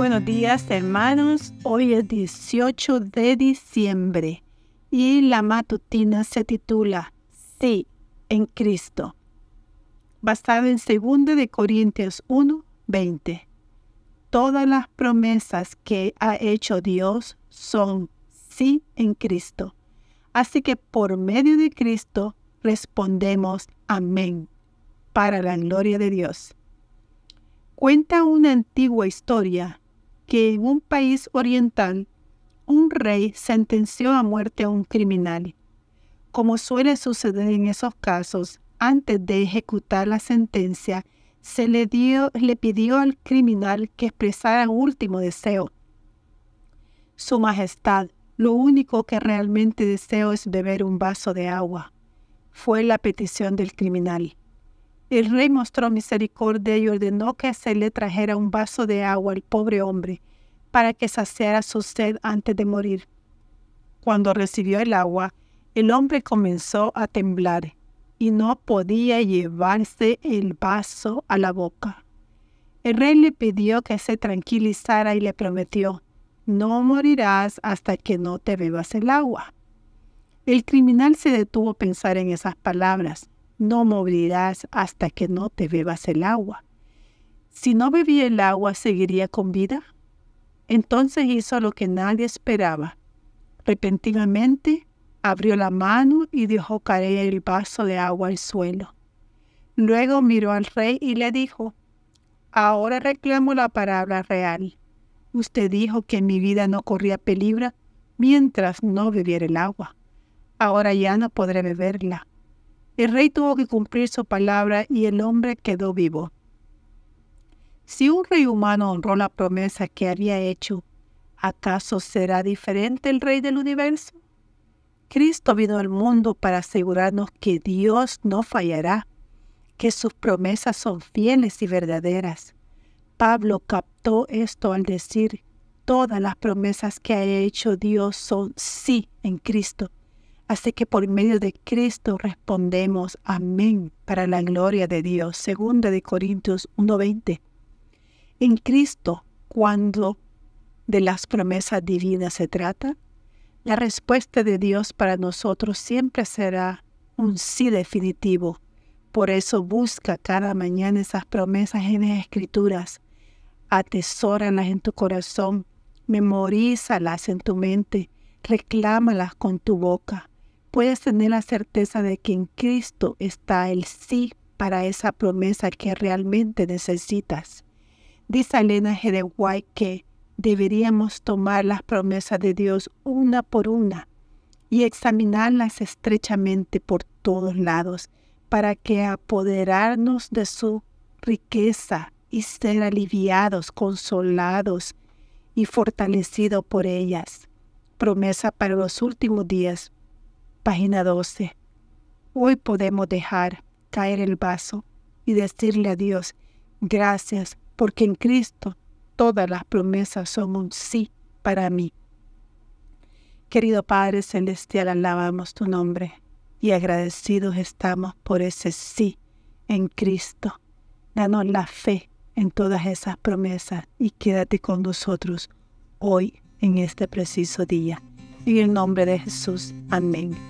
buenos días hermanos. Hoy es 18 de diciembre y la matutina se titula Sí en Cristo, basada en 2 de Corintios 1, 20. Todas las promesas que ha hecho Dios son sí en Cristo. Así que por medio de Cristo respondemos amén para la gloria de Dios. Cuenta una antigua historia que en un país oriental un rey sentenció a muerte a un criminal. Como suele suceder en esos casos, antes de ejecutar la sentencia, se le, dio, le pidió al criminal que expresara un último deseo. Su Majestad, lo único que realmente deseo es beber un vaso de agua, fue la petición del criminal. El rey mostró misericordia y ordenó que se le trajera un vaso de agua al pobre hombre para que saciara su sed antes de morir. Cuando recibió el agua, el hombre comenzó a temblar y no podía llevarse el vaso a la boca. El rey le pidió que se tranquilizara y le prometió, no morirás hasta que no te bebas el agua. El criminal se detuvo a pensar en esas palabras no morirás hasta que no te bebas el agua. Si no bebía el agua, ¿seguiría con vida? Entonces hizo lo que nadie esperaba. Repentinamente abrió la mano y dejó caer el vaso de agua al suelo. Luego miró al rey y le dijo, Ahora reclamo la palabra real. Usted dijo que mi vida no corría peligro mientras no bebiera el agua. Ahora ya no podré beberla el rey tuvo que cumplir su palabra y el hombre quedó vivo. Si un rey humano honró la promesa que había hecho, ¿acaso será diferente el rey del universo? Cristo vino al mundo para asegurarnos que Dios no fallará, que sus promesas son fieles y verdaderas. Pablo captó esto al decir, todas las promesas que ha hecho Dios son sí en Cristo. Así que por medio de Cristo respondemos amén para la gloria de Dios. Segunda de Corintios 1:20. En Cristo, cuando de las promesas divinas se trata, la respuesta de Dios para nosotros siempre será un sí definitivo. Por eso busca cada mañana esas promesas en las escrituras. Atesóralas en tu corazón, memorízalas en tu mente, reclámalas con tu boca puedes tener la certeza de que en Cristo está el sí para esa promesa que realmente necesitas. Dice Elena White que deberíamos tomar las promesas de Dios una por una y examinarlas estrechamente por todos lados para que apoderarnos de su riqueza y ser aliviados, consolados y fortalecidos por ellas. Promesa para los últimos días Página 12. Hoy podemos dejar caer el vaso y decirle a Dios, gracias, porque en Cristo todas las promesas son un sí para mí. Querido Padre Celestial, alabamos tu nombre y agradecidos estamos por ese sí en Cristo. Danos la fe en todas esas promesas y quédate con nosotros hoy en este preciso día. En el nombre de Jesús. Amén.